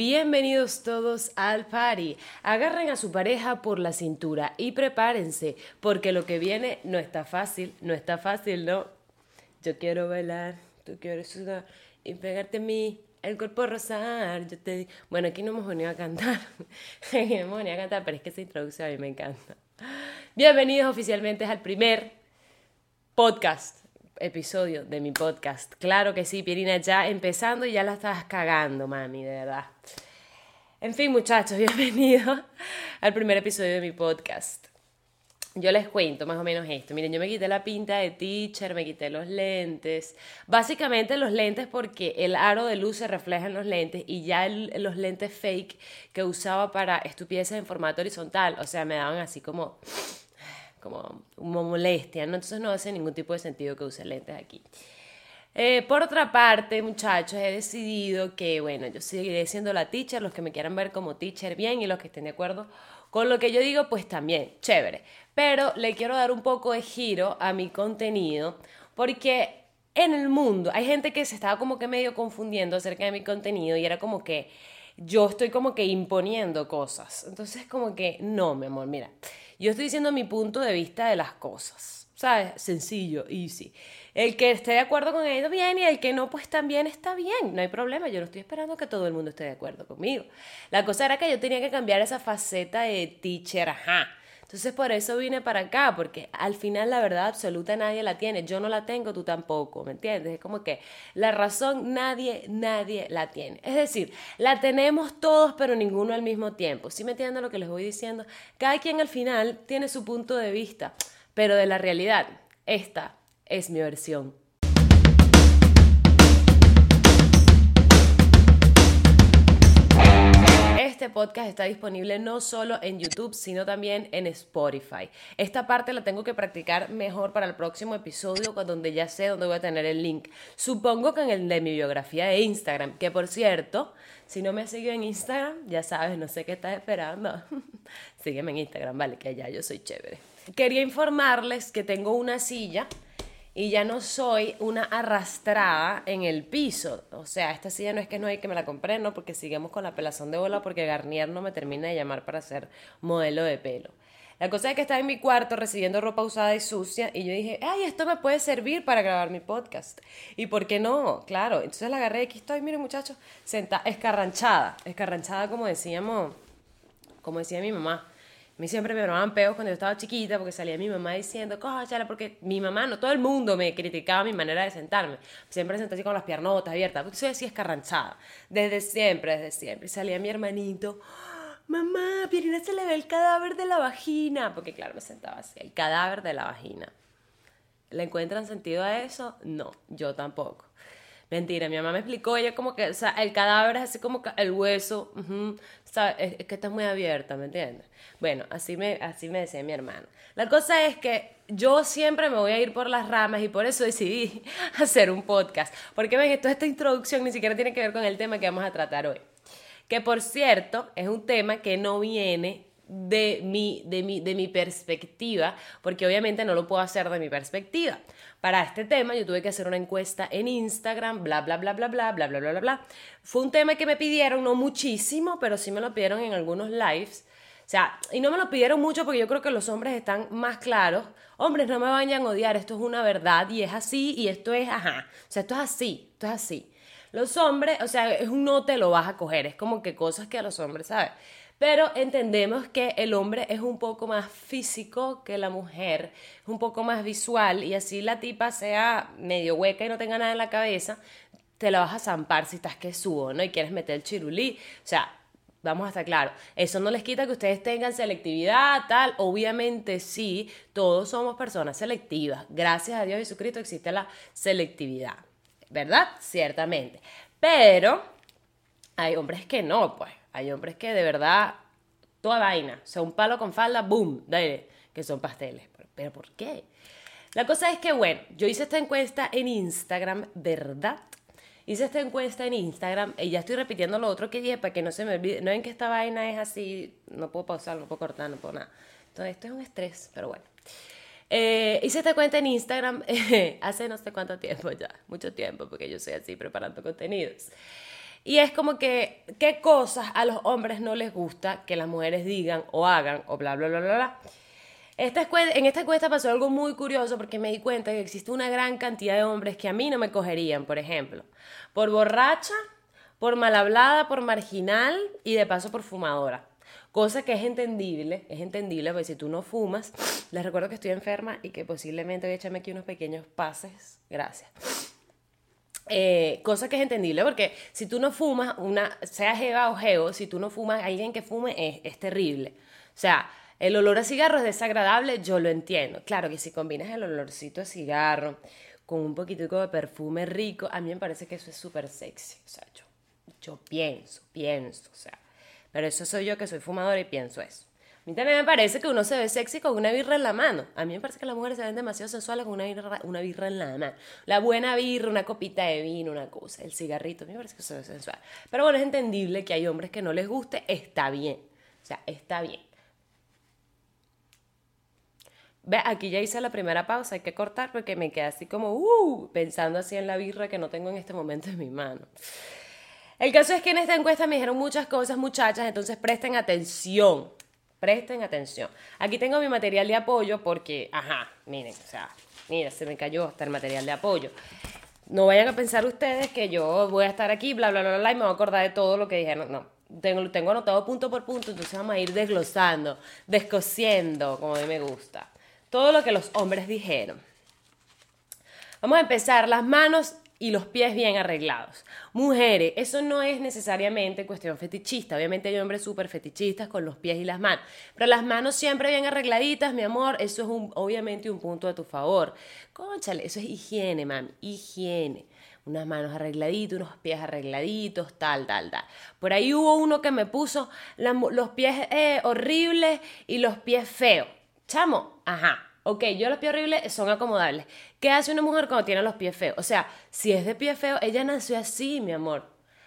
Bienvenidos todos al party. Agarren a su pareja por la cintura y prepárense, porque lo que viene no está fácil, no está fácil, ¿no? Yo quiero bailar, tú quieres sudar y pegarte a mí, el cuerpo rosar. Yo te Bueno, aquí no hemos venido a cantar, hemos venido a cantar, pero es que esa introducción a mí me encanta. Bienvenidos oficialmente al primer podcast episodio de mi podcast. Claro que sí, Pierina, ya empezando y ya la estás cagando, mami, de verdad. En fin, muchachos, bienvenidos al primer episodio de mi podcast. Yo les cuento más o menos esto. Miren, yo me quité la pinta de teacher, me quité los lentes. Básicamente los lentes porque el aro de luz se refleja en los lentes y ya los lentes fake que usaba para estupideces en formato horizontal, o sea, me daban así como como molestia, ¿no? Entonces no hace ningún tipo de sentido que use lentes aquí. Eh, por otra parte, muchachos, he decidido que, bueno, yo seguiré siendo la teacher, los que me quieran ver como teacher bien y los que estén de acuerdo con lo que yo digo, pues también, chévere. Pero le quiero dar un poco de giro a mi contenido porque en el mundo hay gente que se estaba como que medio confundiendo acerca de mi contenido y era como que yo estoy como que imponiendo cosas. Entonces como que, no, mi amor, mira, yo estoy diciendo mi punto de vista de las cosas. ¿Sabes? Sencillo, easy. El que esté de acuerdo con ello, bien, y el que no, pues también está bien. No hay problema. Yo no estoy esperando que todo el mundo esté de acuerdo conmigo. La cosa era que yo tenía que cambiar esa faceta de teacher, ajá entonces por eso vine para acá, porque al final la verdad absoluta nadie la tiene. Yo no la tengo, tú tampoco, ¿me entiendes? Es como que la razón nadie, nadie la tiene. Es decir, la tenemos todos, pero ninguno al mismo tiempo. ¿Sí me entienden lo que les voy diciendo? Cada quien al final tiene su punto de vista, pero de la realidad, esta es mi versión. Este podcast está disponible no solo en YouTube, sino también en Spotify. Esta parte la tengo que practicar mejor para el próximo episodio, donde ya sé dónde voy a tener el link. Supongo que en el de mi biografía de Instagram, que por cierto, si no me has en Instagram, ya sabes, no sé qué estás esperando. Sígueme en Instagram, vale, que allá yo soy chévere. Quería informarles que tengo una silla y ya no soy una arrastrada en el piso. O sea, esta silla no es que no hay que me la compré, no, porque seguimos con la pelazón de bola porque Garnier no me termina de llamar para hacer modelo de pelo. La cosa es que estaba en mi cuarto recibiendo ropa usada y sucia y yo dije, ay, esto me puede servir para grabar mi podcast. ¿Y por qué no? Claro, entonces la agarré y aquí estoy, miren muchachos, sentada, escarranchada, escarranchada como decíamos, como decía mi mamá mí siempre me llamaban peos cuando yo estaba chiquita porque salía mi mamá diciendo, cóchala, porque mi mamá, no todo el mundo me criticaba mi manera de sentarme. Siempre senté así con las piernotas abiertas, porque soy así escarranchada. Desde siempre, desde siempre. Y salía mi hermanito, mamá, Pierina se le ve el cadáver de la vagina. Porque claro, me sentaba así, el cadáver de la vagina. ¿Le encuentran sentido a eso? No, yo tampoco. Mentira, mi mamá me explicó, ella como que, o sea, el cadáver es así como el hueso, es, que está muy abierta, ¿me entiendes? Bueno, así me, así me decía mi hermano. La cosa es que yo siempre me voy a ir por las ramas y por eso decidí hacer un podcast. Porque ven, toda esta introducción ni siquiera tiene que ver con el tema que vamos a tratar hoy. Que por cierto, es un tema que no viene de mi, de, mi, de mi perspectiva, porque obviamente no lo puedo hacer de mi perspectiva. Para este tema yo tuve que hacer una encuesta en Instagram, bla, bla, bla, bla, bla, bla, bla, bla, bla, bla. Fue un tema que me pidieron, no muchísimo, pero sí me lo pidieron en algunos lives. O sea, y no me lo pidieron mucho porque yo creo que los hombres están más claros. Hombres, no me vayan a odiar, esto es una verdad y es así y esto es, ajá. O sea, esto es así, esto es así. Los hombres, o sea, es un no te lo vas a coger, es como que cosas que a los hombres, ¿sabes? Pero entendemos que el hombre es un poco más físico que la mujer, es un poco más visual y así la tipa sea medio hueca y no tenga nada en la cabeza, te la vas a zampar si estás que subo, ¿no? Y quieres meter el chirulí. O sea, vamos a estar claros, eso no les quita que ustedes tengan selectividad, tal, obviamente sí, todos somos personas selectivas, gracias a Dios Jesucristo existe la selectividad, ¿verdad? Ciertamente, pero hay hombres que no, pues, hay hombres que de verdad, toda vaina, o sea, un palo con falda, boom, dale, que son pasteles. ¿Pero por qué? La cosa es que, bueno, yo hice esta encuesta en Instagram, ¿verdad? Hice esta encuesta en Instagram y ya estoy repitiendo lo otro que dije para que no se me olvide. No ven que esta vaina es así, no puedo pausar, no puedo cortar, no puedo nada. Entonces, esto es un estrés, pero bueno. Eh, hice esta cuenta en Instagram hace no sé cuánto tiempo ya, mucho tiempo, porque yo soy así preparando contenidos. Y es como que, ¿qué cosas a los hombres no les gusta que las mujeres digan o hagan o bla, bla, bla, bla, bla? En esta encuesta pasó algo muy curioso porque me di cuenta que existe una gran cantidad de hombres que a mí no me cogerían, por ejemplo, por borracha, por mal hablada, por marginal y de paso por fumadora. Cosa que es entendible, es entendible, porque si tú no fumas, les recuerdo que estoy enferma y que posiblemente voy a echarme aquí unos pequeños pases. Gracias. Eh, cosa que es entendible, porque si tú no fumas, una, sea jeva o geo, si tú no fumas, alguien que fume es, es terrible. O sea, el olor a cigarro es desagradable, yo lo entiendo. Claro que si combinas el olorcito a cigarro con un poquitico de perfume rico, a mí me parece que eso es súper sexy. O sea, yo, yo pienso, pienso, o sea. Pero eso soy yo que soy fumadora y pienso eso. Mí también me parece que uno se ve sexy con una birra en la mano. A mí me parece que las mujeres se ven demasiado sensuales con una birra, una birra en la mano. La buena birra, una copita de vino, una cosa, el cigarrito, a mí me parece que se ve sensual. Pero bueno, es entendible que hay hombres que no les guste, está bien. O sea, está bien. Ve, aquí ya hice la primera pausa, hay que cortar porque me quedé así como, uh, pensando así en la birra que no tengo en este momento en mi mano. El caso es que en esta encuesta me dijeron muchas cosas, muchachas, entonces presten atención, presten atención. Aquí tengo mi material de apoyo porque, ajá, miren, o sea, mira, se me cayó hasta el material de apoyo. No vayan a pensar ustedes que yo voy a estar aquí, bla, bla, bla, bla, y me voy a acordar de todo lo que dijeron. No, tengo, tengo anotado punto por punto, entonces vamos a ir desglosando, descosiendo, como a mí me gusta todo lo que los hombres dijeron. Vamos a empezar, las manos y los pies bien arreglados. Mujeres, eso no es necesariamente cuestión fetichista. Obviamente hay hombres súper fetichistas con los pies y las manos. Pero las manos siempre bien arregladitas, mi amor, eso es un, obviamente un punto a tu favor. Conchale, eso es higiene, mami, higiene. Unas manos arregladitas, unos pies arregladitos, tal, tal, tal. Por ahí hubo uno que me puso los pies eh, horribles y los pies feos. Chamo, ajá. Ok, yo los pies horribles son acomodables. ¿Qué hace una mujer cuando tiene los pies feos? O sea, si es de pie feo, ella nació así, mi amor.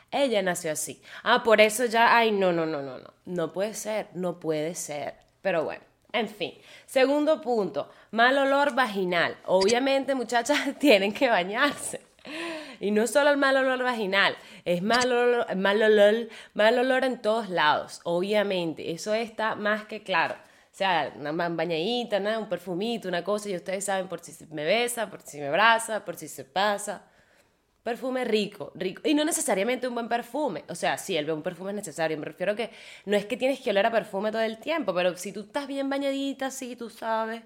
Ella nació así. Ah, por eso ya, ay, no, no, no, no, no. No puede ser, no puede ser. Pero bueno, en fin. Segundo punto, mal olor vaginal. Obviamente, muchachas, tienen que bañarse. Y no solo el mal olor vaginal, es mal olor, mal olor, mal olor en todos lados, obviamente. Eso está más que claro. Sea, una bañadita, un perfumito, una cosa, y ustedes saben por si me besa, por si me abraza, por si se pasa. Perfume rico, rico. Y no necesariamente un buen perfume. O sea, sí, el buen perfume es necesario. Me refiero que no es que tienes que oler a perfume todo el tiempo, pero si tú estás bien bañadita, sí, tú sabes.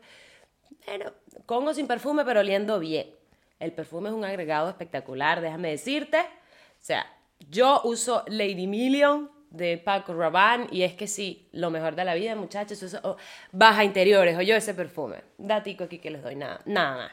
Bueno, con o sin perfume, pero oliendo bien. El perfume es un agregado espectacular, déjame decirte. O sea, yo uso Lady Million de Paco Rabanne y es que sí, lo mejor de la vida, muchachos, eso, oh, baja interiores, o yo ese perfume. Datico aquí que les doy nada, nada más.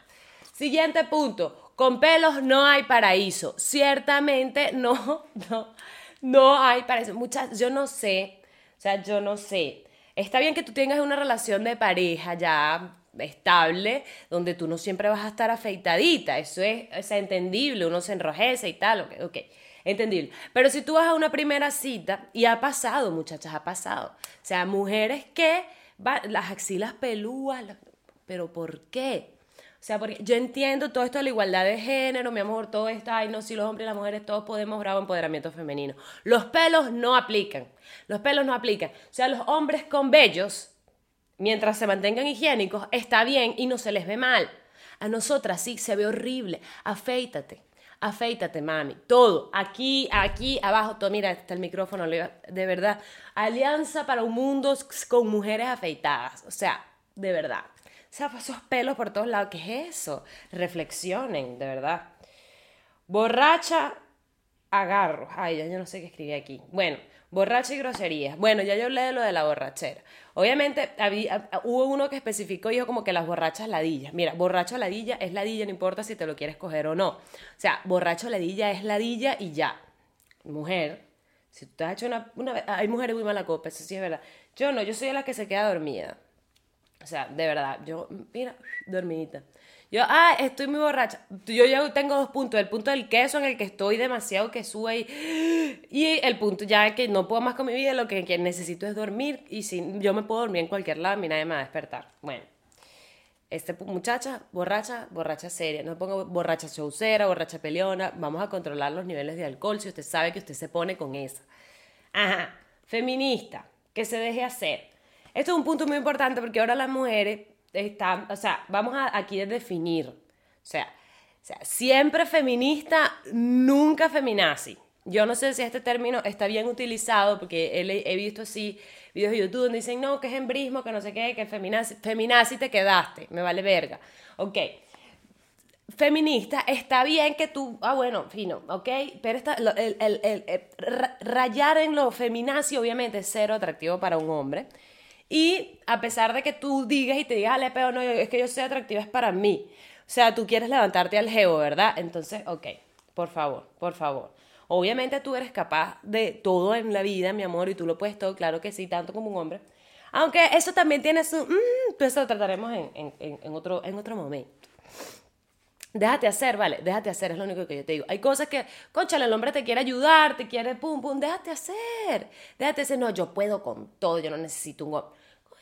Siguiente punto, con pelos no hay paraíso. Ciertamente no, no, no hay paraíso. Muchas, yo no sé, o sea, yo no sé. Está bien que tú tengas una relación de pareja ya estable, donde tú no siempre vas a estar afeitadita, eso es, es entendible, uno se enrojece y tal, ok, ok. Entendible. Pero si tú vas a una primera cita, y ha pasado, muchachas, ha pasado. O sea, mujeres que las axilas pelúas, pero ¿por qué? O sea, porque yo entiendo todo esto de la igualdad de género, mi amor, todo esto, ay, no, si los hombres y las mujeres todos podemos, bravo, empoderamiento femenino. Los pelos no aplican. Los pelos no aplican. O sea, los hombres con vellos, mientras se mantengan higiénicos, está bien y no se les ve mal. A nosotras sí, se ve horrible. Afeítate afeítate, mami. Todo. Aquí, aquí, abajo, todo. Mira, está el micrófono, de verdad. Alianza para un mundo con mujeres afeitadas. O sea, de verdad. O sea, esos pelos por todos lados. ¿Qué es eso? Reflexionen, de verdad. Borracha, agarro. Ay, ya yo no sé qué escribí aquí. Bueno, borracha y groserías. Bueno, ya yo hablé de lo de la borrachera. Obviamente había, hubo uno que especificó y dijo como que las borrachas ladillas. Mira, borracho ladilla es ladilla, no importa si te lo quieres coger o no. O sea, borracho ladilla es ladilla y ya. Mujer, si tú te has hecho una, hay mujeres muy mala copa, eso sí es verdad. Yo no, yo soy la que se queda dormida. O sea, de verdad, yo, mira, dormidita. Yo, ah, estoy muy borracha. Yo ya tengo dos puntos. El punto del queso en el que estoy demasiado que sube y, el punto ya que no puedo más con mi vida, lo que, necesito es dormir y si yo me puedo dormir en cualquier lado, y nadie me va a despertar. Bueno. Este muchacha, borracha, borracha seria. No pongo borracha chaucera, borracha peleona. Vamos a controlar los niveles de alcohol si usted sabe que usted se pone con esa. Ajá. Feminista, que se deje hacer. Esto es un punto muy importante porque ahora las mujeres están, o sea, vamos a aquí a definir. O sea, o sea, siempre feminista, nunca feminazi. Yo no sé si este término está bien utilizado porque he, he visto así videos de YouTube donde dicen, no, que es embrismo, que no sé qué, que feminazi, feminazi te quedaste, me vale verga. Ok, feminista, está bien que tú, ah, bueno, fino, ok, pero está, el, el, el, rayar en lo feminazi obviamente es cero atractivo para un hombre. Y a pesar de que tú digas y te digas, ale, pero no, es que yo soy atractiva, es para mí. O sea, tú quieres levantarte al geo, ¿verdad? Entonces, ok, por favor, por favor. Obviamente tú eres capaz de todo en la vida, mi amor, y tú lo puedes todo, claro que sí, tanto como un hombre. Aunque eso también tiene su... Mmm, pues eso lo trataremos en, en, otro, en otro momento. Déjate hacer, vale, déjate hacer, es lo único que yo te digo. Hay cosas que, conchale, el hombre te quiere ayudar, te quiere pum, pum, déjate hacer. Déjate hacer, no, yo puedo con todo, yo no necesito un.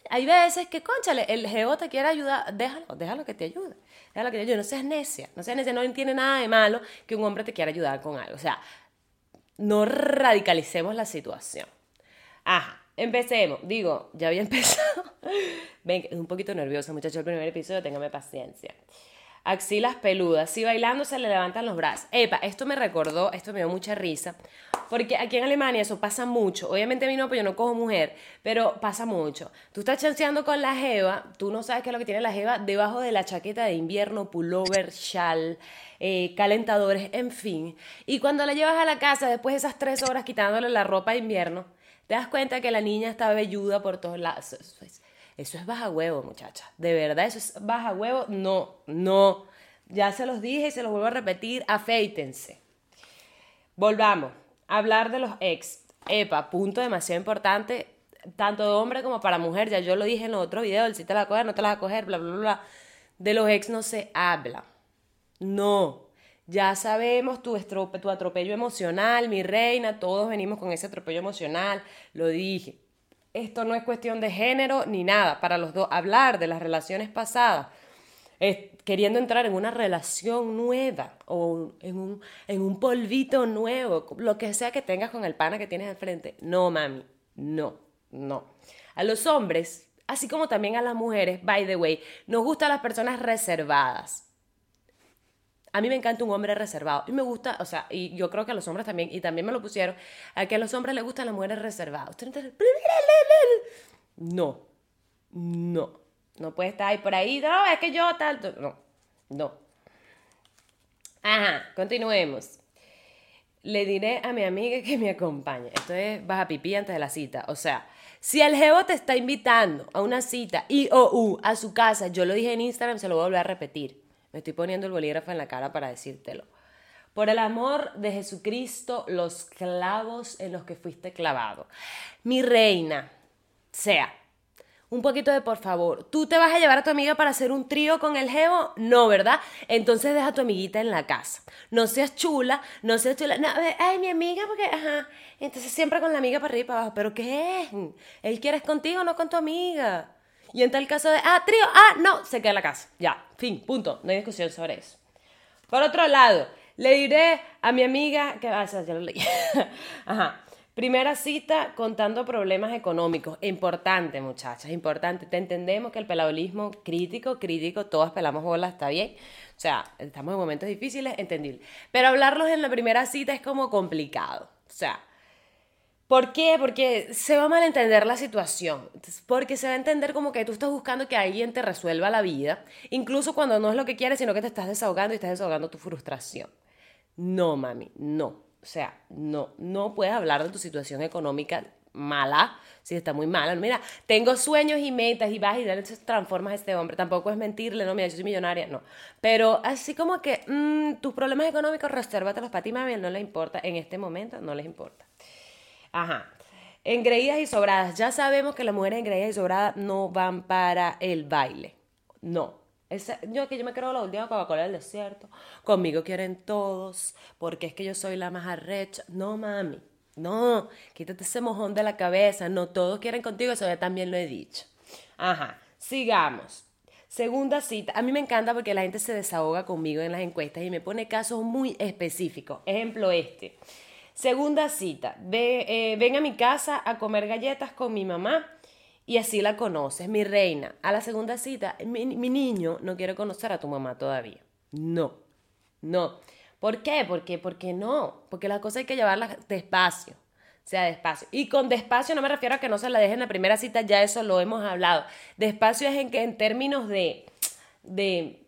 Hay veces que, conchale, el geo te quiere ayudar, déjalo, déjalo que te ayude. Déjalo que te ayude, no seas necia, no seas necia, no tiene nada de malo que un hombre te quiera ayudar con algo. O sea, no radicalicemos la situación. Ajá, empecemos. Digo, ya había empezado. Ven, es un poquito nervioso, muchachos, el primer episodio, téngame paciencia axilas peludas. Si bailando se le levantan los brazos. Epa, esto me recordó, esto me dio mucha risa, porque aquí en Alemania eso pasa mucho. Obviamente a mí no, yo no cojo mujer, pero pasa mucho. Tú estás chanceando con la jeva, tú no sabes qué es lo que tiene la jeva debajo de la chaqueta de invierno, pullover, shal, eh, calentadores, en fin. Y cuando la llevas a la casa, después de esas tres horas quitándole la ropa de invierno, te das cuenta que la niña está velluda por todos lados. Eso es baja huevo, muchacha. De verdad, eso es baja huevo. No, no. Ya se los dije y se los vuelvo a repetir. Afeítense. Volvamos hablar de los ex. Epa, punto demasiado importante, tanto de hombre como para mujer. Ya yo lo dije en otro video, el si te la coger, no te la vas a coger, bla, bla, bla. De los ex no se habla. No. Ya sabemos tu, tu atropello emocional, mi reina, todos venimos con ese atropello emocional, lo dije. Esto no es cuestión de género ni nada. Para los dos, hablar de las relaciones pasadas, queriendo entrar en una relación nueva o en un, en un polvito nuevo, lo que sea que tengas con el pana que tienes enfrente. No, mami, no, no. A los hombres, así como también a las mujeres, by the way, nos gustan las personas reservadas. A mí me encanta un hombre reservado. Y me gusta, o sea, y yo creo que a los hombres también, y también me lo pusieron, a que a los hombres les gustan las mujeres reservadas. No, no. No puede estar ahí por ahí, no, es que yo tal. No, no. Ajá, continuemos. Le diré a mi amiga que me acompañe. Esto es baja pipí antes de la cita. O sea, si el jevo te está invitando a una cita y o u a su casa, yo lo dije en Instagram, se lo voy a volver a repetir me estoy poniendo el bolígrafo en la cara para decírtelo. Por el amor de Jesucristo, los clavos en los que fuiste clavado. Mi reina, sea, un poquito de por favor. ¿Tú te vas a llevar a tu amiga para hacer un trío con el jevo? No, ¿verdad? Entonces deja a tu amiguita en la casa. No seas chula, no seas chula. No, ay, mi amiga, porque, ajá. Entonces siempre con la amiga para arriba y para abajo. ¿Pero qué es? Él quiere contigo, no con tu amiga. Y en tal caso de, ah, trío, ah, no, se queda en la casa. Ya, fin, punto. No hay discusión sobre eso. Por otro lado, le diré a mi amiga que, ah, ya lo leí. Ajá. Primera cita contando problemas económicos. Importante, muchachas, importante. Te entendemos que el pelabolismo crítico, crítico, todas pelamos bolas, está bien. O sea, estamos en momentos difíciles, entendible. Pero hablarlos en la primera cita es como complicado. O sea, ¿Por qué? Porque se va a malentender la situación. Porque se va a entender como que tú estás buscando que alguien te resuelva la vida, incluso cuando no es lo que quieres, sino que te estás desahogando y estás desahogando tu frustración. No, mami, no. O sea, no, no puedes hablar de tu situación económica mala, si está muy mala. Mira, tengo sueños y metas y vas y te transformas a este hombre. Tampoco es mentirle, no, mira, yo soy millonaria, no. Pero así como que mm, tus problemas económicos, resérvatelos para ti, mami, no le importa. En este momento no les importa. Ajá. Engreídas y sobradas. Ya sabemos que las mujeres engreídas y sobradas no van para el baile. No. yo que yo me creo la última Coca-Cola del desierto. Conmigo quieren todos. Porque es que yo soy la más arrecha. No, mami. No. Quítate ese mojón de la cabeza. No todos quieren contigo. Eso ya también lo he dicho. Ajá. Sigamos. Segunda cita, a mí me encanta porque la gente se desahoga conmigo en las encuestas y me pone casos muy específicos. Ejemplo este. Segunda cita, ve, eh, ven a mi casa a comer galletas con mi mamá y así la conoces, mi reina. A la segunda cita, mi, mi niño no quiere conocer a tu mamá todavía. No, no. ¿Por qué? Porque, porque no, porque la cosa hay que llevarla despacio sea despacio. Y con despacio no me refiero a que no se la dejen en la primera cita, ya eso lo hemos hablado. Despacio es en que en términos de, de,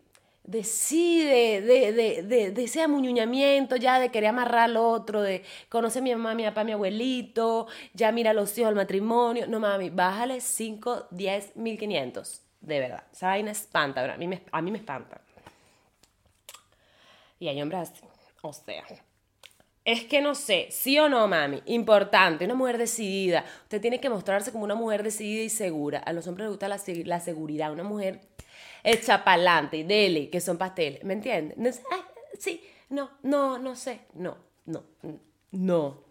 de sí, de, de, de, ese amuñuñamiento, ya de querer amarrar al otro, de conocer a mi mamá, mi papá, mi abuelito, ya mira los hijos, el matrimonio. No mami, bájale 5, 10, 1500. De verdad. Esa vaina espanta, A mí me, a mí me espanta. Y hay hombres así. O sea, es que no sé, sí o no, mami, importante, una mujer decidida. Usted tiene que mostrarse como una mujer decidida y segura. A los hombres les gusta la, seguridad, una mujer hecha pa'lante, dele, que son pasteles, ¿me entiendes? sí, no, no, no sé, no, no, no.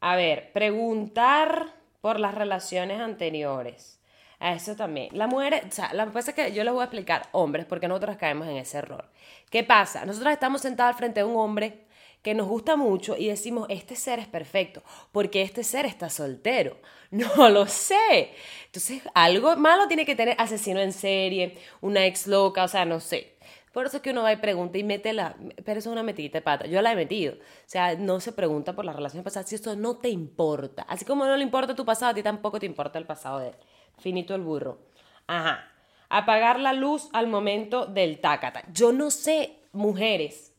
A ver, preguntar por las relaciones anteriores. A eso también. La mujer, o sea, la cosa es que yo les voy a explicar, hombres, porque nosotros caemos en ese error. ¿Qué pasa? Nosotros estamos sentados frente a un hombre que nos gusta mucho y decimos, este ser es perfecto, porque este ser está soltero. No lo sé. Entonces, algo malo tiene que tener asesino en serie, una ex loca, o sea, no sé. Por eso es que uno va y pregunta y mete la... Pero eso es una metidita de pata. Yo la he metido. O sea, no se pregunta por las relaciones pasadas si eso no te importa. Así como no le importa tu pasado, a ti tampoco te importa el pasado de él. Finito el burro. Ajá. Apagar la luz al momento del tácata. Yo no sé, mujeres,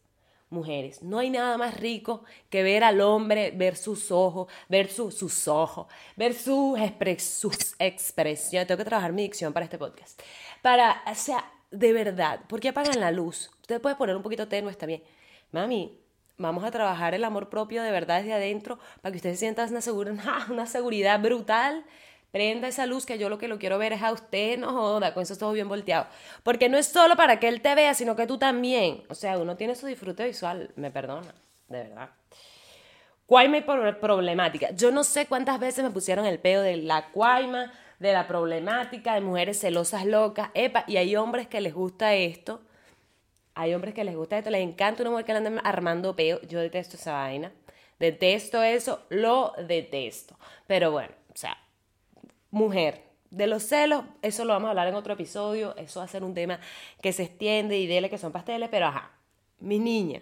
mujeres. No hay nada más rico que ver al hombre, ver sus ojos, ver sus ojos, ver sus, sus expresiones. Tengo que trabajar mi dicción para este podcast. Para, o sea, de verdad, ¿por qué apagan la luz? Usted puede poner un poquito tenue, está bien. Mami, vamos a trabajar el amor propio de verdad desde adentro para que usted se sienta una, una seguridad brutal Prenda esa luz que yo lo que lo quiero ver es a usted, no joda, con eso todo bien volteado. Porque no es solo para que él te vea, sino que tú también. O sea, uno tiene su disfrute visual, me perdona, de verdad. Cuaima y problemática. Yo no sé cuántas veces me pusieron el peo de la cuaima, de la problemática, de mujeres celosas locas. Epa, y hay hombres que les gusta esto. Hay hombres que les gusta esto. Les encanta una mujer que le ande armando peo. Yo detesto esa vaina. Detesto eso, lo detesto. Pero bueno, o sea, mujer. De los celos, eso lo vamos a hablar en otro episodio, eso va a ser un tema que se extiende y dele que son pasteles, pero ajá, mi niña,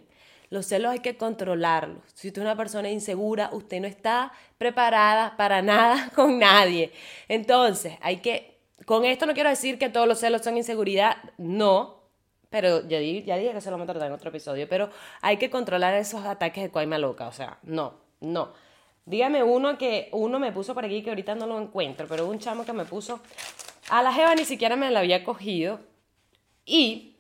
los celos hay que controlarlos. Si usted es una persona insegura, usted no está preparada para nada con nadie. Entonces, hay que, con esto no quiero decir que todos los celos son inseguridad, no, pero ya ya dije que se lo vamos a tratar en otro episodio, pero hay que controlar esos ataques de cuaima loca, o sea, no, no. Dígame uno que uno me puso por aquí que ahorita no lo encuentro, pero un chamo que me puso. A la Jeva ni siquiera me la había cogido. Y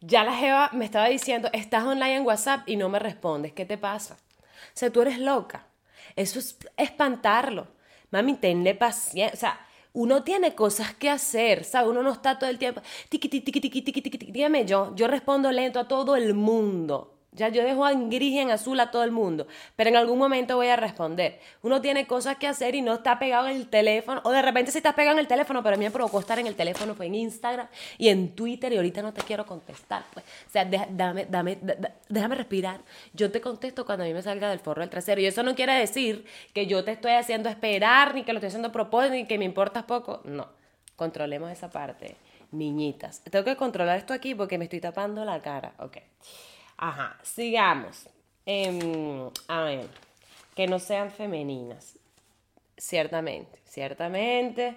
ya la Jeva me estaba diciendo, estás online en WhatsApp y no me respondes. ¿Qué te pasa? O sea, tú eres loca. Eso es espantarlo. Mami, tenle paciencia. O sea, uno tiene cosas que hacer, ¿sabes? Uno no está todo el tiempo. Tiki, tiki, tiki, tiki, tiki, tiki. Dígame yo, yo respondo lento a todo el mundo. Ya yo dejo en gris y en azul a todo el mundo, pero en algún momento voy a responder. Uno tiene cosas que hacer y no está pegado en el teléfono, o de repente sí estás pegado en el teléfono, pero a mí me provocó estar en el teléfono, fue en Instagram y en Twitter y ahorita no te quiero contestar. Pues. O sea, dame, dame, déjame respirar. Yo te contesto cuando a mí me salga del forro del trasero. Y eso no quiere decir que yo te estoy haciendo esperar, ni que lo estoy haciendo a propósito, ni que me importas poco. No, controlemos esa parte, niñitas. Tengo que controlar esto aquí porque me estoy tapando la cara. Ok. Ajá, sigamos. Em, a ver, que no sean femeninas. Ciertamente, ciertamente,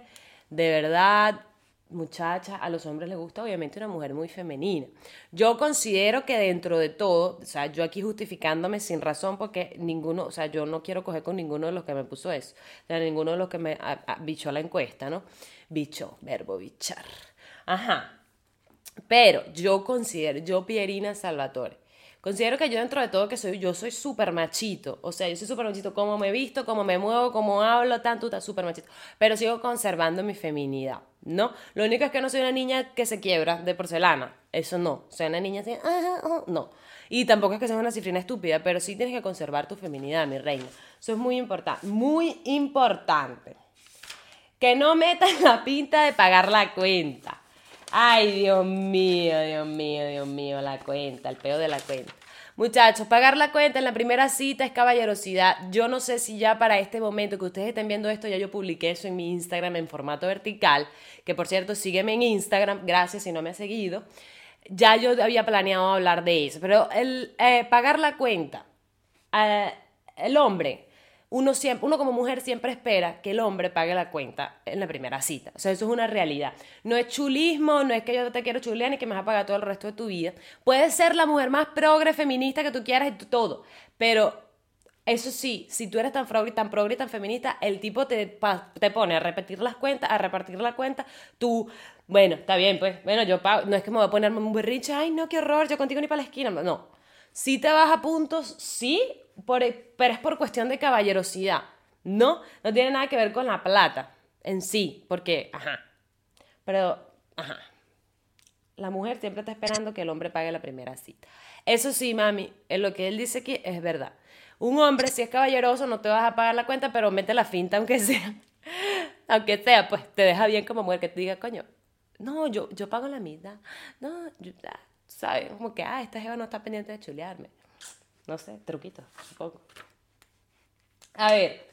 de verdad, muchachas, a los hombres les gusta obviamente una mujer muy femenina. Yo considero que dentro de todo, o sea, yo aquí justificándome sin razón porque ninguno, o sea, yo no quiero coger con ninguno de los que me puso eso, o sea, ninguno de los que me bichó la encuesta, ¿no? Bicho, verbo bichar. Ajá. Pero yo considero, yo Pierina Salvatore, Considero que yo dentro de todo que soy, yo soy súper machito, o sea, yo soy súper machito, como me visto, como me muevo, como hablo, tanto, está súper machito, pero sigo conservando mi feminidad, ¿no? Lo único es que no soy una niña que se quiebra de porcelana, eso no, soy una niña así, no. Y tampoco es que seas una cifrina estúpida, pero sí tienes que conservar tu feminidad, mi reina. Eso es muy importante, muy importante. que no metan la pinta de pagar la cuenta. Ay, Dios mío, Dios mío, Dios mío, la cuenta, el peo de la cuenta. Muchachos, pagar la cuenta en la primera cita es caballerosidad. Yo no sé si ya para este momento que ustedes estén viendo esto, ya yo publiqué eso en mi Instagram en formato vertical, que por cierto, sígueme en Instagram, gracias si no me has seguido. Ya yo había planeado hablar de eso, pero el eh, pagar la cuenta, eh, el hombre uno, siempre, uno como mujer siempre espera que el hombre pague la cuenta en la primera cita. O sea, eso es una realidad. No es chulismo, no es que yo te quiero chulear ni que me vas a pagar todo el resto de tu vida. Puedes ser la mujer más progre, feminista que tú quieras y todo, pero eso sí, si tú eres tan progre, tan progre tan feminista, el tipo te, te pone a repetir las cuentas, a repartir la cuenta, tú, bueno, está bien, pues, bueno, yo pago, no es que me voy a ponerme un berrinche, ay, no, qué horror, yo contigo ni para la esquina, no. Si te vas a puntos, sí, pero es por cuestión de caballerosidad. No, no tiene nada que ver con la plata en sí, porque, ajá. Pero, ajá. La mujer siempre está esperando que el hombre pague la primera cita. Eso sí, mami, en lo que él dice aquí es verdad. Un hombre, si es caballeroso, no te vas a pagar la cuenta, pero mete la finta aunque sea. aunque sea, pues te deja bien como mujer que te diga, coño, no, yo, yo pago la mitad. No, yo, ¿sabes? Como que, ah, esta jeva no está pendiente de chulearme. No sé, truquito, supongo. A ver,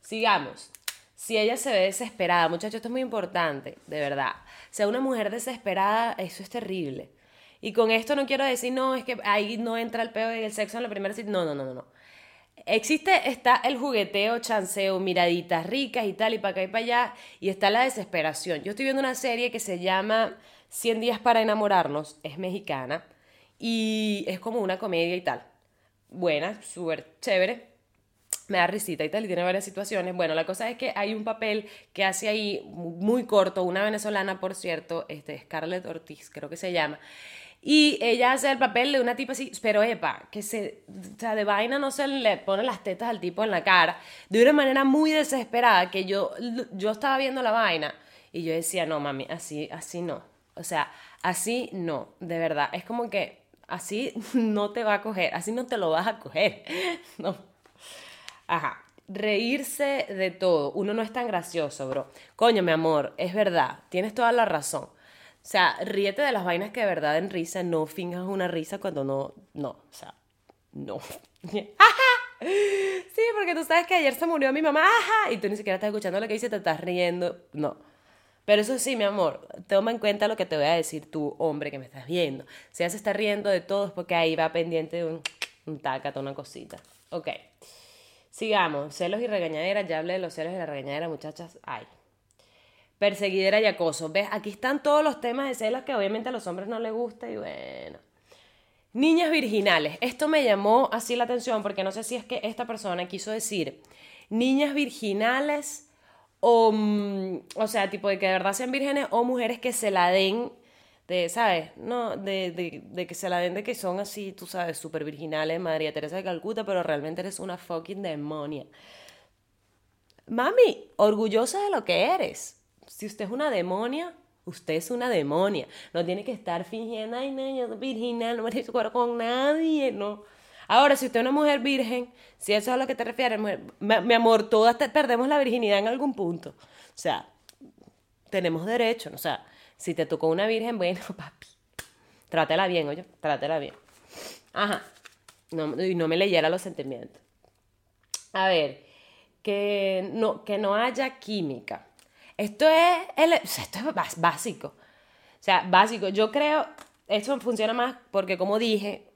sigamos. Si ella se ve desesperada, muchachos, esto es muy importante, de verdad. Sea una mujer desesperada, eso es terrible. Y con esto no quiero decir, no, es que ahí no entra el peo el sexo en la primera cita. No, no, no, no. Existe, está el jugueteo, chanceo, miraditas ricas y tal, y para acá y para allá, y está la desesperación. Yo estoy viendo una serie que se llama 100 días para enamorarnos, es mexicana, y es como una comedia y tal buena, súper chévere. Me da risita y tal, y tiene varias situaciones. Bueno, la cosa es que hay un papel que hace ahí muy corto, una venezolana, por cierto, este, Scarlett Ortiz, creo que se llama. Y ella hace el papel de una tipa así, pero epa, que se, o sea, de vaina no se le pone las tetas al tipo en la cara, de una manera muy desesperada, que yo, yo estaba viendo la vaina y yo decía, no, mami, así, así no. O sea, así no, de verdad. Es como que Así no te va a coger, así no te lo vas a coger. No. Ajá. Reírse de todo. Uno no es tan gracioso, bro. Coño, mi amor, es verdad. Tienes toda la razón. O sea, ríete de las vainas que de verdad en risa. No finjas una risa cuando no. No. O sea, no. Sí, porque tú sabes que ayer se murió mi mamá. ¡Ajá! Y tú ni siquiera estás escuchando lo que dice, te estás riendo. No. Pero eso sí, mi amor, toma en cuenta lo que te voy a decir tú, hombre, que me estás viendo. Si ella se está riendo de todo es porque ahí va pendiente de un, un una cosita. Ok. Sigamos. Celos y regañaderas. Ya hablé de los celos y la regañadera, muchachas. Ay. Perseguidera y acoso. ¿Ves? Aquí están todos los temas de celos que obviamente a los hombres no les gusta y bueno. Niñas virginales. Esto me llamó así la atención porque no sé si es que esta persona quiso decir niñas virginales o, mm, o sea, tipo de que de verdad sean vírgenes o mujeres que se la den de, ¿sabes? No, de, de, de, que se la den de que son así, tú sabes, súper virginales, María Teresa de Calcuta, pero realmente eres una fucking demonia. Mami, orgullosa de lo que eres. Si usted es una demonia, usted es una demonia. No tiene que estar fingiendo, ay, no, yo soy virginal, no me su con nadie, no. Ahora, si usted es una mujer virgen, si eso es a lo que te refieres, mi, amor, todas perdemos la virginidad en algún punto. O sea, tenemos derecho. O sea, si te tocó una virgen, bueno, papi, trátela bien, oye, trátela bien. Ajá. No, y no me leyera los sentimientos. A ver, que no, que no haya química. Esto es, esto es básico. O sea, básico. Yo creo, esto funciona más porque, como dije,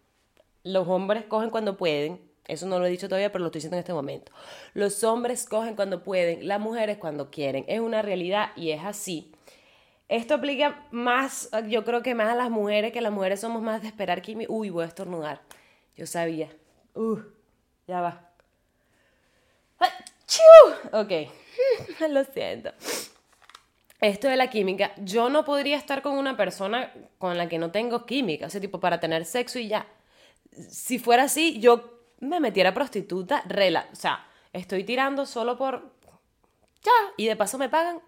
los hombres cogen cuando pueden. Eso no lo he dicho todavía, pero lo estoy diciendo en este momento. Los hombres cogen cuando pueden, las mujeres cuando quieren. Es una realidad y es así. Esto aplica más, yo creo que más a las mujeres, que las mujeres somos más de esperar que... Uy, voy a estornudar. Yo sabía. Uh, ya va. Ok, lo siento. Esto de la química, yo no podría estar con una persona con la que no tengo química, o sea, tipo para tener sexo y ya si fuera así, yo me metiera prostituta, rela, o sea, estoy tirando solo por ya, y de paso me pagan,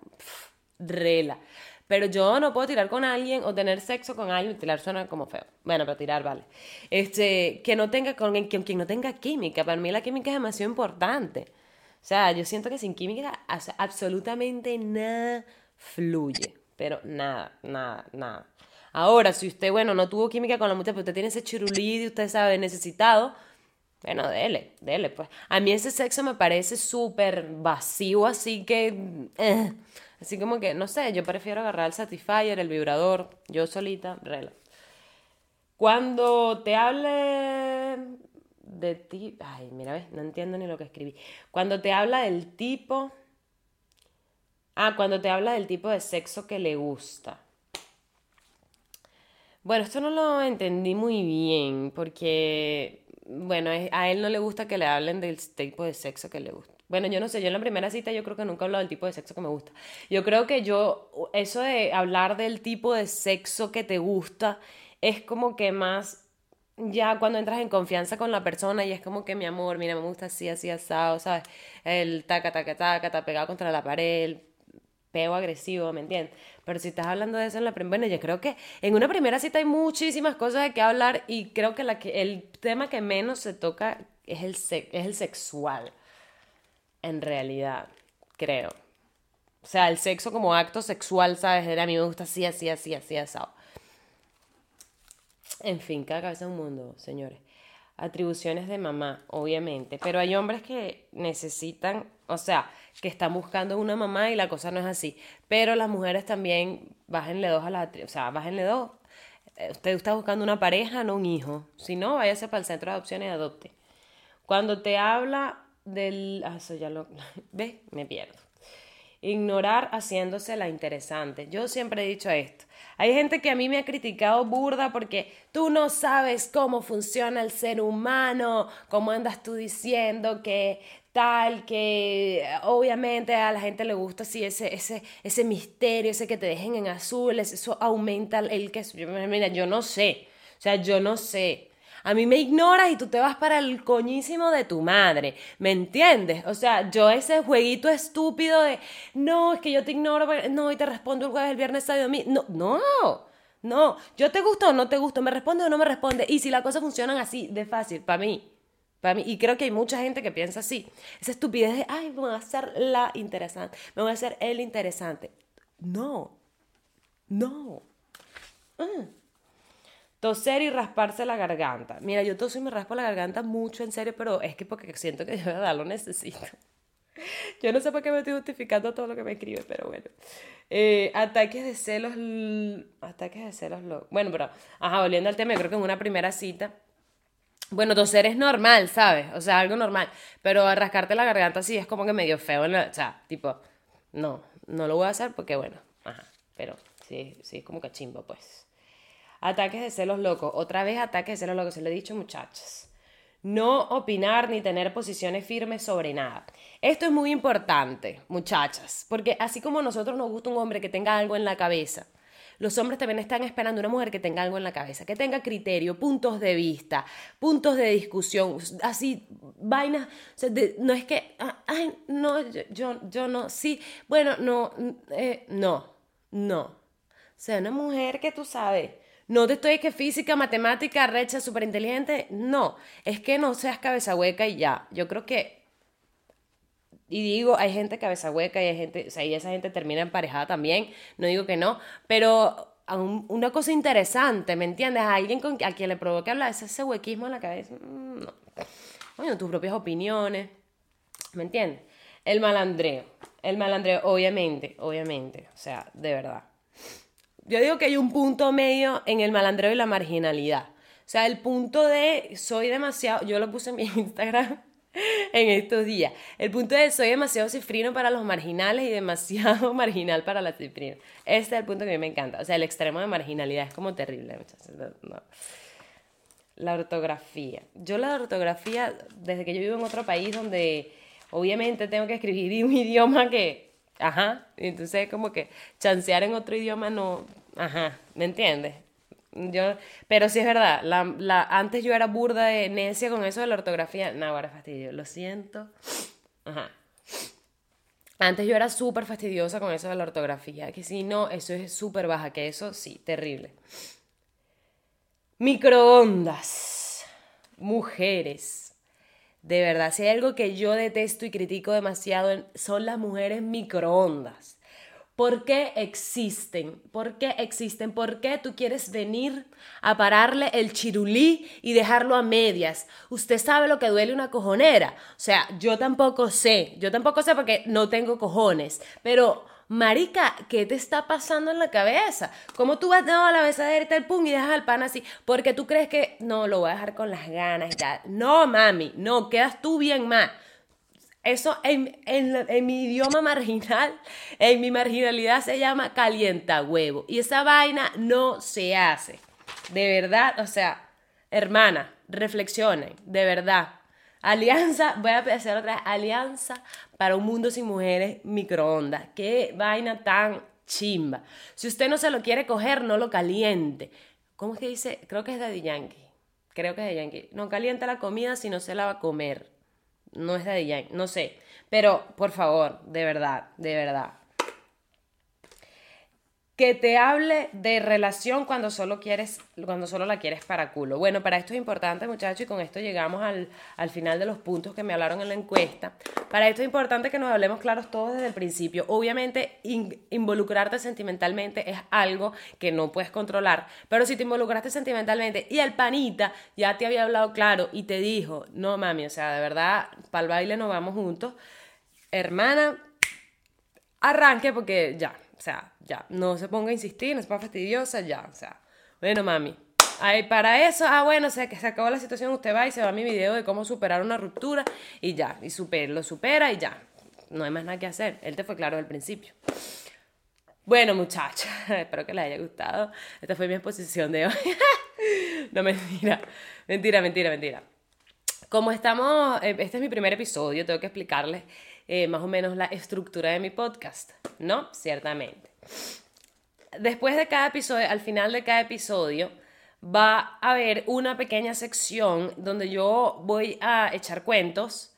rela. Pero yo no puedo tirar con alguien o tener sexo con alguien, tirar suena como feo. Bueno, pero tirar vale. Este, que no tenga con quien no tenga química. Para mí la química es demasiado importante. O sea, yo siento que sin química absolutamente nada fluye, pero nada, nada, nada. Ahora, si usted, bueno, no tuvo química con la mujer, pero usted tiene ese chirulí y usted sabe necesitado, bueno, dele, dele, pues. A mí ese sexo me parece súper vacío, así que... Eh, así como que, no sé, yo prefiero agarrar el Satisfyer, el vibrador, yo solita, rela. Cuando te hable de ti... Ay, mira, ves, no entiendo ni lo que escribí. Cuando te habla del tipo... Ah, cuando te habla del tipo de sexo que le gusta. Bueno, esto no lo entendí muy bien porque bueno, a él no le gusta que le hablen del tipo de sexo que le gusta. Bueno, yo no sé, yo en la primera cita yo creo que nunca he hablado del tipo de sexo que me gusta. Yo creo que yo, eso de hablar del tipo de sexo que te gusta, es como que más ya cuando entras en confianza con la persona y es como que mi amor, mira, me gusta así, así, asado, ¿sabes? El taca, taca, taca, está pegado contra la pared, peo agresivo, ¿me entiendes? Pero si estás hablando de eso en la primera, bueno, yo creo que en una primera cita hay muchísimas cosas de que hablar y creo que el tema que menos se toca es el, es el sexual, en realidad, creo. O sea, el sexo como acto sexual, ¿sabes? A mí me gusta así, así, así, así, asado. En fin, cada cabeza es un mundo, señores atribuciones de mamá, obviamente, pero hay hombres que necesitan, o sea, que están buscando una mamá y la cosa no es así, pero las mujeres también, bájenle dos a la, o sea, bájenle dos. Eh, usted está buscando una pareja, no un hijo. Si no, váyase para el centro de adopción y adopte. Cuando te habla del... Ah, eso ya lo... ¿Ves? Me pierdo. Ignorar haciéndose la interesante. Yo siempre he dicho esto. Hay gente que a mí me ha criticado burda porque tú no sabes cómo funciona el ser humano, cómo andas tú diciendo que tal, que obviamente a la gente le gusta así ese, ese, ese misterio, ese que te dejen en azul, eso aumenta el que... Mira, yo no sé, o sea, yo no sé. A mí me ignoras y tú te vas para el coñísimo de tu madre. ¿Me entiendes? O sea, yo ese jueguito estúpido de, no, es que yo te ignoro, no, y te respondo el jueves, el viernes, sábado. No, no. No, yo te gusto o no te gusto, me responde o no me responde. Y si las cosas funcionan así, de fácil, para mí, para mí, y creo que hay mucha gente que piensa así. Esa estupidez de, ay, me voy a hacer la interesante, me voy a hacer el interesante. No, no. Mm. Toser y rasparse la garganta. Mira, yo toso y me raspo la garganta mucho, en serio, pero es que porque siento que de verdad lo necesito. Yo no sé por qué me estoy justificando todo lo que me escribe, pero bueno. Eh, ataques de celos. Ataques de celos. Bueno, pero. Ajá, volviendo al tema, yo creo que en una primera cita. Bueno, toser es normal, ¿sabes? O sea, algo normal. Pero rascarte la garganta sí es como que medio feo. O sea, tipo. No, no lo voy a hacer porque, bueno. Ajá. Pero sí, sí, es como cachimbo, pues. Ataques de celos locos. Otra vez ataques de celos locos. Se lo he dicho, muchachos. No opinar ni tener posiciones firmes sobre nada. Esto es muy importante, muchachas, porque así como a nosotros nos gusta un hombre que tenga algo en la cabeza, los hombres también están esperando una mujer que tenga algo en la cabeza, que tenga criterio, puntos de vista, puntos de discusión, así, vainas. no es que, ah, ay, no, yo, yo, no, sí, bueno, no, eh, no, no. O sea, una mujer que tú sabes no te estoy que física, matemática, recha, súper inteligente. No, es que no seas cabeza hueca y ya. Yo creo que. Y digo, hay gente cabeza hueca y hay gente. O sea, y esa gente termina emparejada también. No digo que no. Pero una cosa interesante, ¿me entiendes? A alguien con, a quien le provoque hablar ese, ese huequismo en la cabeza. Mm, no. Bueno, tus propias opiniones. ¿Me entiendes? El malandreo. El malandreo, obviamente, obviamente. O sea, de verdad yo digo que hay un punto medio en el malandreo y la marginalidad. O sea, el punto de soy demasiado, yo lo puse en mi Instagram en estos días. El punto de soy demasiado cifrino para los marginales y demasiado marginal para las cifrinos. Este es el punto que a mí me encanta. O sea, el extremo de marginalidad es como terrible. La ortografía. Yo la ortografía, desde que yo vivo en otro país donde obviamente tengo que escribir un idioma que Ajá. Entonces, como que chancear en otro idioma no. Ajá. ¿Me entiendes? Yo, pero sí es verdad, la, la, antes yo era burda de necia con eso de la ortografía. No, ahora fastidio, lo siento. Ajá. Antes yo era súper fastidiosa con eso de la ortografía, que si no, eso es súper baja, que eso sí, terrible. Microondas, mujeres, De verdad, si hay algo que yo detesto y critico demasiado son las mujeres microondas. ¿Por qué existen? ¿Por qué existen? ¿Por qué tú quieres venir a pararle el chirulí y dejarlo a medias? Usted sabe lo que duele una cojonera. O sea, yo tampoco sé. Yo tampoco sé porque no tengo cojones. Pero, marica, ¿qué te está pasando en la cabeza? ¿Cómo tú vas a la besadera y tal, pum, y dejas al pan así? Porque tú crees que, no, lo voy a dejar con las ganas y tal. No, mami, no, quedas tú bien más. Eso en, mi idioma marginal, en mi marginalidad se llama calienta huevo. Y esa vaina no se hace. De verdad, o sea, hermana, reflexionen, de verdad. Alianza, voy a hacer otra alianza para un mundo sin mujeres microondas. Qué vaina tan chimba. Si usted no se lo quiere coger, no lo caliente. ¿Cómo es que dice? Creo que es de Yankee. Creo que es de Yankee. No calienta la comida si no se la va a comer no es de Yankee, no sé. Pero, por favor, de verdad, de verdad que te hable de relación cuando solo quieres, cuando solo la quieres para culo. Bueno, para esto es importante, muchachos, y con esto llegamos al, final de los puntos que me hablaron en la encuesta. Para esto es importante que nos hablemos claros todos desde el principio. Obviamente, involucrarte sentimentalmente es algo que no puedes controlar, pero si te involucraste sentimentalmente y el panita ya te había hablado claro y te dijo, no mami, o sea, de verdad, para el baile nos vamos juntos, hermana, arranque porque ya, o sea, ya, no se ponga a insistir, no es para fastidiosa, ya, o sea, bueno, mami. Ay, para eso, ah, bueno, o sea, que se acabó la situación, usted va y se va a mi video de cómo superar una ruptura y ya, y super, lo supera y ya. No hay más nada que hacer. Él te fue claro al principio. Bueno, muchachos, espero que les haya gustado. Esta fue mi exposición de hoy. no, mentira, mentira, mentira, mentira. Como estamos, eh, este es mi primer episodio, tengo que explicarles eh, más o menos la estructura de mi podcast, ¿no? Ciertamente. Después de cada episodio, al final de cada episodio, va a haber una pequeña sección donde yo voy a echar cuentos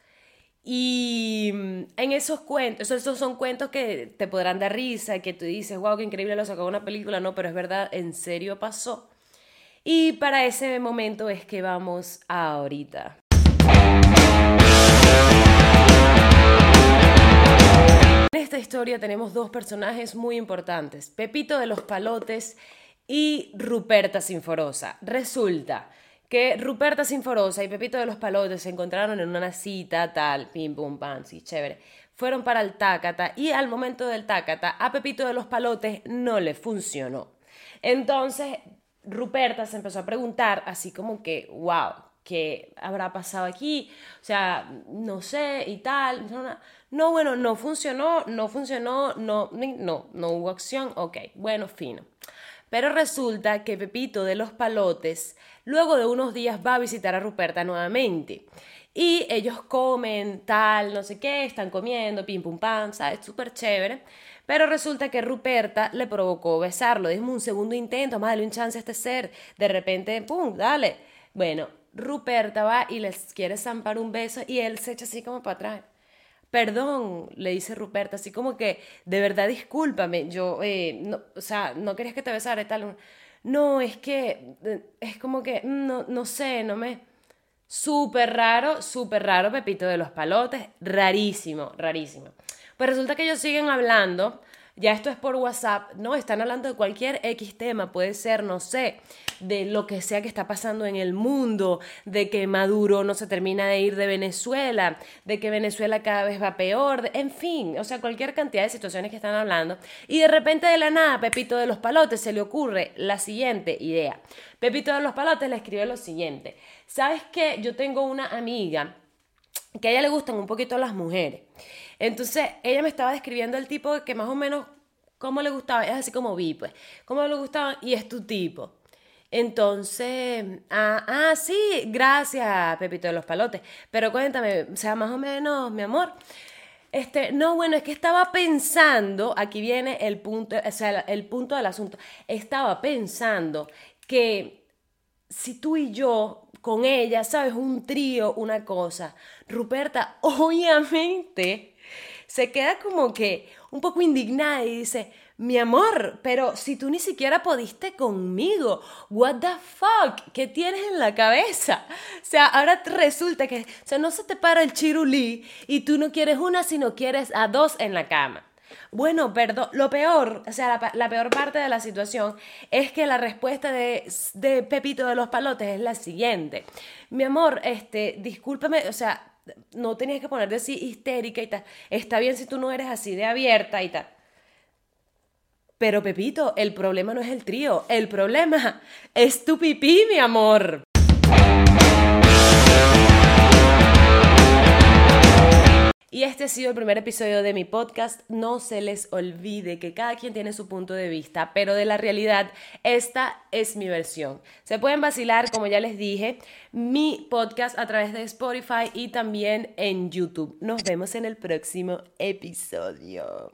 y mm, en esos cuentos, esos son cuentos que te podrán dar risa, que tú dices, wow, qué increíble lo sacó una película, no, pero es verdad, en serio pasó. Y para ese momento es que vamos ahorita. En esta historia tenemos dos personajes muy importantes, Pepito de los Palotes y Ruperta Sinforosa. Resulta que Ruperta Sinforosa y Pepito de los Palotes se encontraron en una cita, tal, pim, pum, pam, sí, chévere. Fueron para el Tácata y al momento del Tácata a Pepito de los Palotes no le funcionó. Entonces Ruperta se empezó a preguntar así como que, wow, ¿qué habrá pasado aquí? O sea, no sé y tal. Bueno, no funcionó, no funcionó, no, no, no hubo acción, ok, bueno, fino. Pero resulta que Pepito de los Palotes, luego de unos días, va a visitar a Ruperta nuevamente. Y ellos comen, tal, no sé qué, están comiendo, pim pum pam, ¿sabes? Súper chévere. Pero resulta que Ruperta le provocó besarlo. Dijimos un segundo intento, más dale un chance a este ser. De repente, pum, dale. Bueno, Ruperta va y les quiere zampar un beso y él se echa así como para atrás perdón, le dice Ruperta, así como que, de verdad, discúlpame, yo, eh, no, o sea, no querías que te besara y tal. No, es que, es como que, no, no sé, no me... Súper raro, súper raro, Pepito de los Palotes, rarísimo, rarísimo. Pues resulta que ellos siguen hablando ya esto es por WhatsApp, no, están hablando de cualquier X tema, puede ser, no sé, de lo que sea que está pasando en el mundo, de que Maduro no se termina de ir de Venezuela, de que Venezuela cada vez va peor, en fin, o sea, cualquier cantidad de situaciones que están hablando. Y de repente de la nada, Pepito de los Palotes se le ocurre la siguiente idea. Pepito de los Palotes le escribe lo siguiente, ¿sabes qué? Yo tengo una amiga que a ella le gustan un poquito las mujeres. Entonces, ella me estaba describiendo el tipo que más o menos cómo le gustaba, es así como vi, pues, cómo le gustaba y es tu tipo. Entonces, ah, ah, sí, gracias, Pepito de los Palotes. Pero cuéntame, o sea, más o menos, mi amor. Este, no, bueno, es que estaba pensando, aquí viene el punto, o sea, el punto del asunto. Estaba pensando que si tú y yo con ella, ¿sabes? Un trío, una cosa. Ruperta, obviamente se queda como que un poco indignada y dice, mi amor, pero si tú ni siquiera pudiste conmigo, what the fuck, ¿qué tienes en la cabeza? O sea, ahora resulta que, o sea, no se te para el chirulí y tú no quieres una, sino quieres a dos en la cama. Bueno, perdón, lo peor, o sea, la, peor parte de la situación es que la respuesta de, de Pepito de los Palotes es la siguiente. Mi amor, este, discúlpame, o sea, no tenías que ponerte así histérica y tal. Está bien si tú no eres así de abierta y tal. Pero Pepito, el problema no es el trío, el problema es tu pipí, mi amor. Y este ha sido el primer episodio de mi podcast. No se les olvide que cada quien tiene su punto de vista, pero de la realidad, esta es mi versión. Se pueden vacilar, como ya les dije, mi podcast a través de Spotify y también en YouTube. Nos vemos en el próximo episodio.